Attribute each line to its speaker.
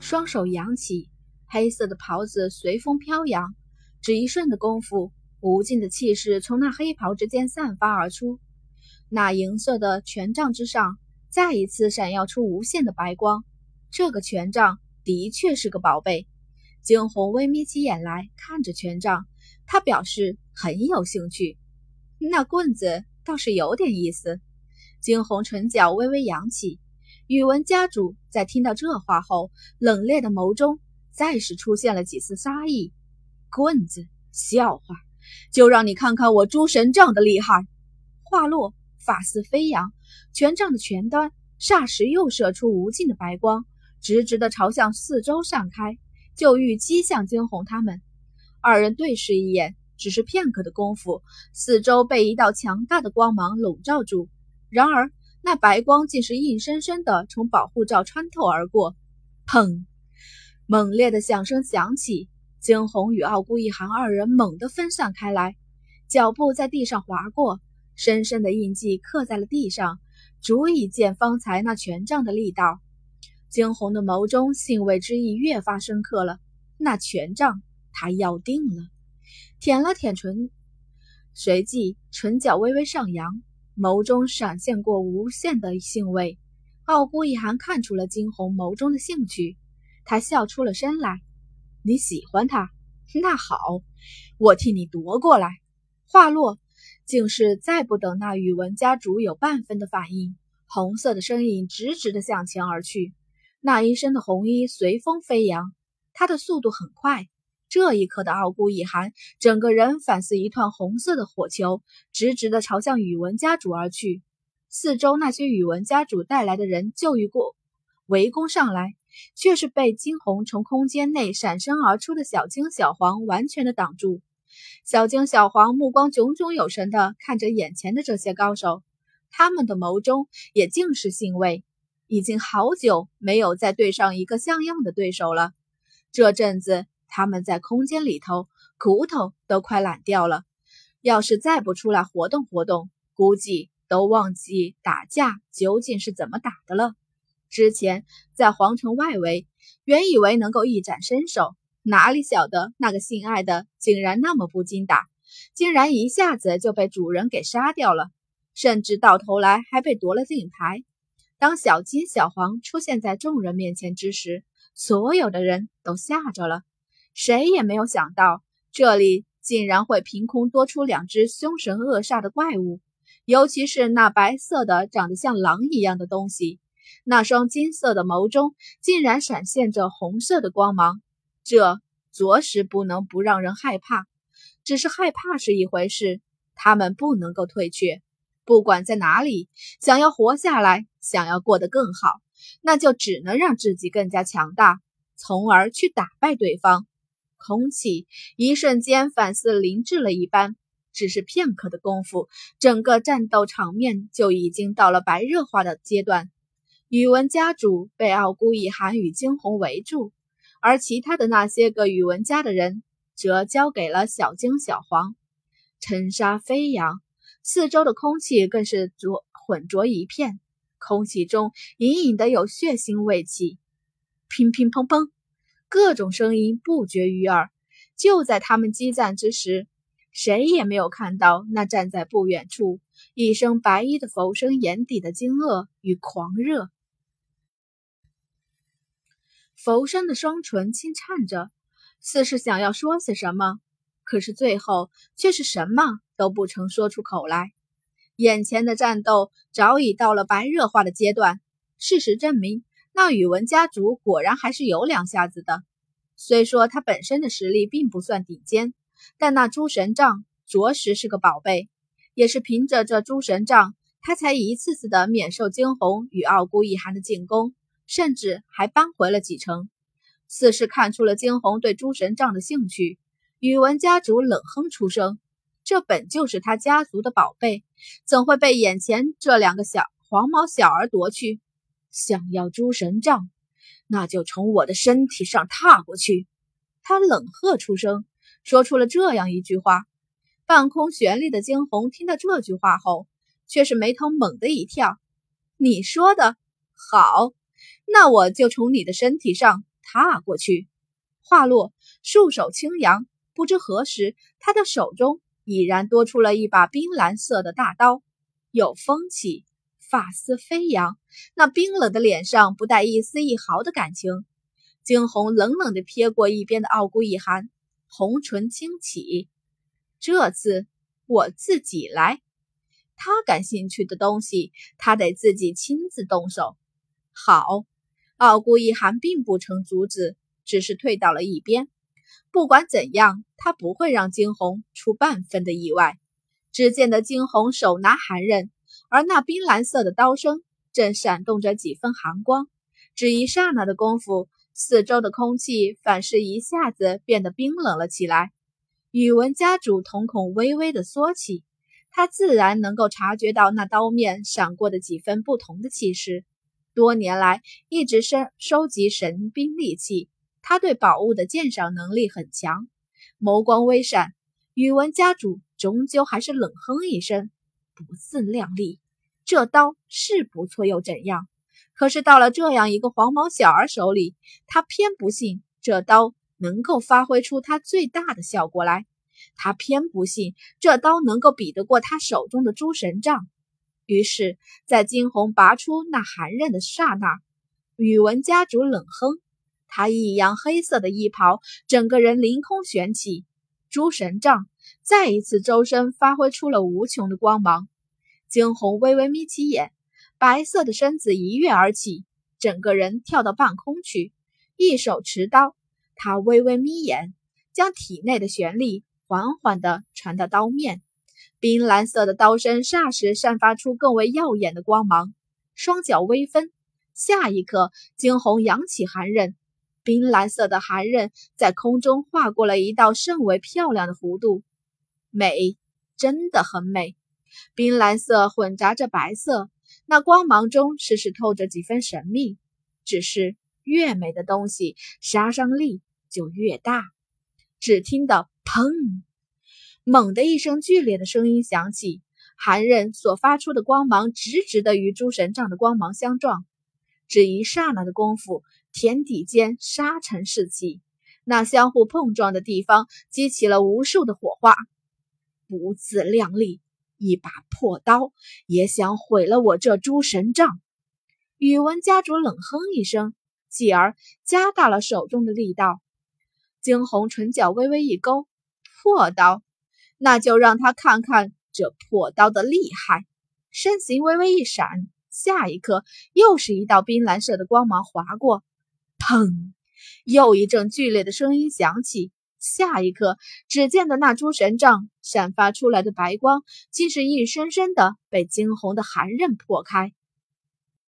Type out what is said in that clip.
Speaker 1: 双手扬起，黑色的袍子随风飘扬。只一瞬的功夫，无尽的气势从那黑袍之间散发而出。那银色的权杖之上，再一次闪耀出无限的白光。这个权杖的确是个宝贝。惊鸿微眯起眼来看着权杖，他表示很有兴趣。那棍子倒是有点意思。惊鸿唇角微微扬起。宇文家主在听到这话后，冷冽的眸中再是出现了几丝杀意。棍子，笑话！就让你看看我诸神杖的厉害！话落，发丝飞扬，权杖的前端霎时又射出无尽的白光，直直的朝向四周散开，就欲击向惊鸿他们。二人对视一眼，只是片刻的功夫，四周被一道强大的光芒笼罩住。然而，那白光竟是硬生生的从保护罩穿透而过，砰！猛烈的响声响起，惊鸿与傲孤一行二人猛地分散开来，脚步在地上划过，深深的印记刻在了地上，足以见方才那权杖的力道。惊鸿的眸中兴味之意越发深刻了，那权杖他要定了，舔了舔唇，随即唇角微微上扬。眸中闪现过无限的兴味，傲孤一寒看出了惊鸿眸中的兴趣，他笑出了声来：“你喜欢他？那好，我替你夺过来。”话落，竟是再不等那宇文家主有半分的反应，红色的身影直直的向前而去，那一身的红衣随风飞扬，他的速度很快。这一刻的傲骨一寒，整个人反似一团红色的火球，直直的朝向宇文家主而去。四周那些宇文家主带来的人就欲过围攻上来，却是被惊鸿从空间内闪身而出的小金小黄完全的挡住。小金小黄目光炯炯有神的看着眼前的这些高手，他们的眸中也尽是欣慰。已经好久没有再对上一个像样的对手了，这阵子。他们在空间里头，骨头都快懒掉了。要是再不出来活动活动，估计都忘记打架究竟是怎么打的了。之前在皇城外围，原以为能够一展身手，哪里晓得那个姓艾的竟然那么不经打，竟然一下子就被主人给杀掉了，甚至到头来还被夺了令牌。当小金、小黄出现在众人面前之时，所有的人都吓着了。谁也没有想到，这里竟然会凭空多出两只凶神恶煞的怪物，尤其是那白色的、长得像狼一样的东西，那双金色的眸中竟然闪现着红色的光芒，这着实不能不让人害怕。只是害怕是一回事，他们不能够退却，不管在哪里，想要活下来，想要过得更好，那就只能让自己更加强大，从而去打败对方。空气一瞬间反似凝滞了一般，只是片刻的功夫，整个战斗场面就已经到了白热化的阶段。宇文家主被傲孤一寒与惊鸿围住，而其他的那些个宇文家的人则交给了小金、小黄。尘沙飞扬，四周的空气更是浊浑浊一片，空气中隐隐的有血腥味气。乒乒乓乓。各种声音不绝于耳。就在他们激战之时，谁也没有看到那站在不远处、一身白衣的浮生眼底的惊愕与狂热。浮生的双唇轻颤着，似是想要说些什么，可是最后却是什么都不曾说出口来。眼前的战斗早已到了白热化的阶段，事实证明。那宇文家族果然还是有两下子的，虽说他本身的实力并不算顶尖，但那诸神杖着实是个宝贝。也是凭着这诸神杖，他才一次次的免受惊鸿与傲孤一寒的进攻，甚至还扳回了几成。似是看出了惊鸿对诸神杖的兴趣，宇文家族冷哼出声：“这本就是他家族的宝贝，怎会被眼前这两个小黄毛小儿夺去？”想要诸神杖，那就从我的身体上踏过去！他冷喝出声，说出了这样一句话。半空悬立的惊鸿听到这句话后，却是眉头猛地一跳。你说的好，那我就从你的身体上踏过去。话落，束手轻扬，不知何时，他的手中已然多出了一把冰蓝色的大刀，有风起，发丝飞扬，那冰冷的脸上不带一丝一毫的感情。惊鸿冷冷地瞥过一边的傲孤一寒，红唇轻启，这次我自己来。他感兴趣的东西，他得自己亲自动手。好，傲孤一寒并不曾阻止。只是退到了一边。不管怎样，他不会让惊鸿出半分的意外。只见得惊鸿手拿寒刃，而那冰蓝色的刀身正闪动着几分寒光。只一刹那的功夫，四周的空气反是一下子变得冰冷了起来。宇文家主瞳孔微微的缩起，他自然能够察觉到那刀面闪过的几分不同的气势。多年来一直收收集神兵利器。他对宝物的鉴赏能力很强，眸光微闪。宇文家主终究还是冷哼一声：“不自量力。”这刀是不错又怎样？可是到了这样一个黄毛小儿手里，他偏不信这刀能够发挥出他最大的效果来。他偏不信这刀能够比得过他手中的诸神杖。于是，在惊鸿拔出那寒刃的刹那，宇文家主冷哼。他一扬黑色的衣袍，整个人凌空悬起，诸神杖再一次周身发挥出了无穷的光芒。惊鸿微微眯起眼，白色的身子一跃而起，整个人跳到半空去，一手持刀。他微微眯眼，将体内的玄力缓缓地传到刀面，冰蓝色的刀身霎时散发出更为耀眼的光芒。双脚微分，下一刻，惊鸿扬起寒刃。冰蓝色的寒刃在空中划过了一道甚为漂亮的弧度，美，真的很美。冰蓝色混杂着白色，那光芒中时时透着几分神秘。只是越美的东西，杀伤力就越大。只听得“砰”，猛的一声剧烈的声音响起，寒刃所发出的光芒直直的与诸神杖的光芒相撞。只一刹那的功夫。天地间沙尘四起，那相互碰撞的地方激起了无数的火花。不自量力，一把破刀也想毁了我这诸神杖。宇文家主冷哼一声，继而加大了手中的力道。惊鸿唇角微微一勾，破刀，那就让他看看这破刀的厉害。身形微微一闪，下一刻又是一道冰蓝色的光芒划过。砰！又一阵剧烈的声音响起。下一刻，只见的那诸神杖散发出来的白光，竟是硬生生的被惊鸿的寒刃破开。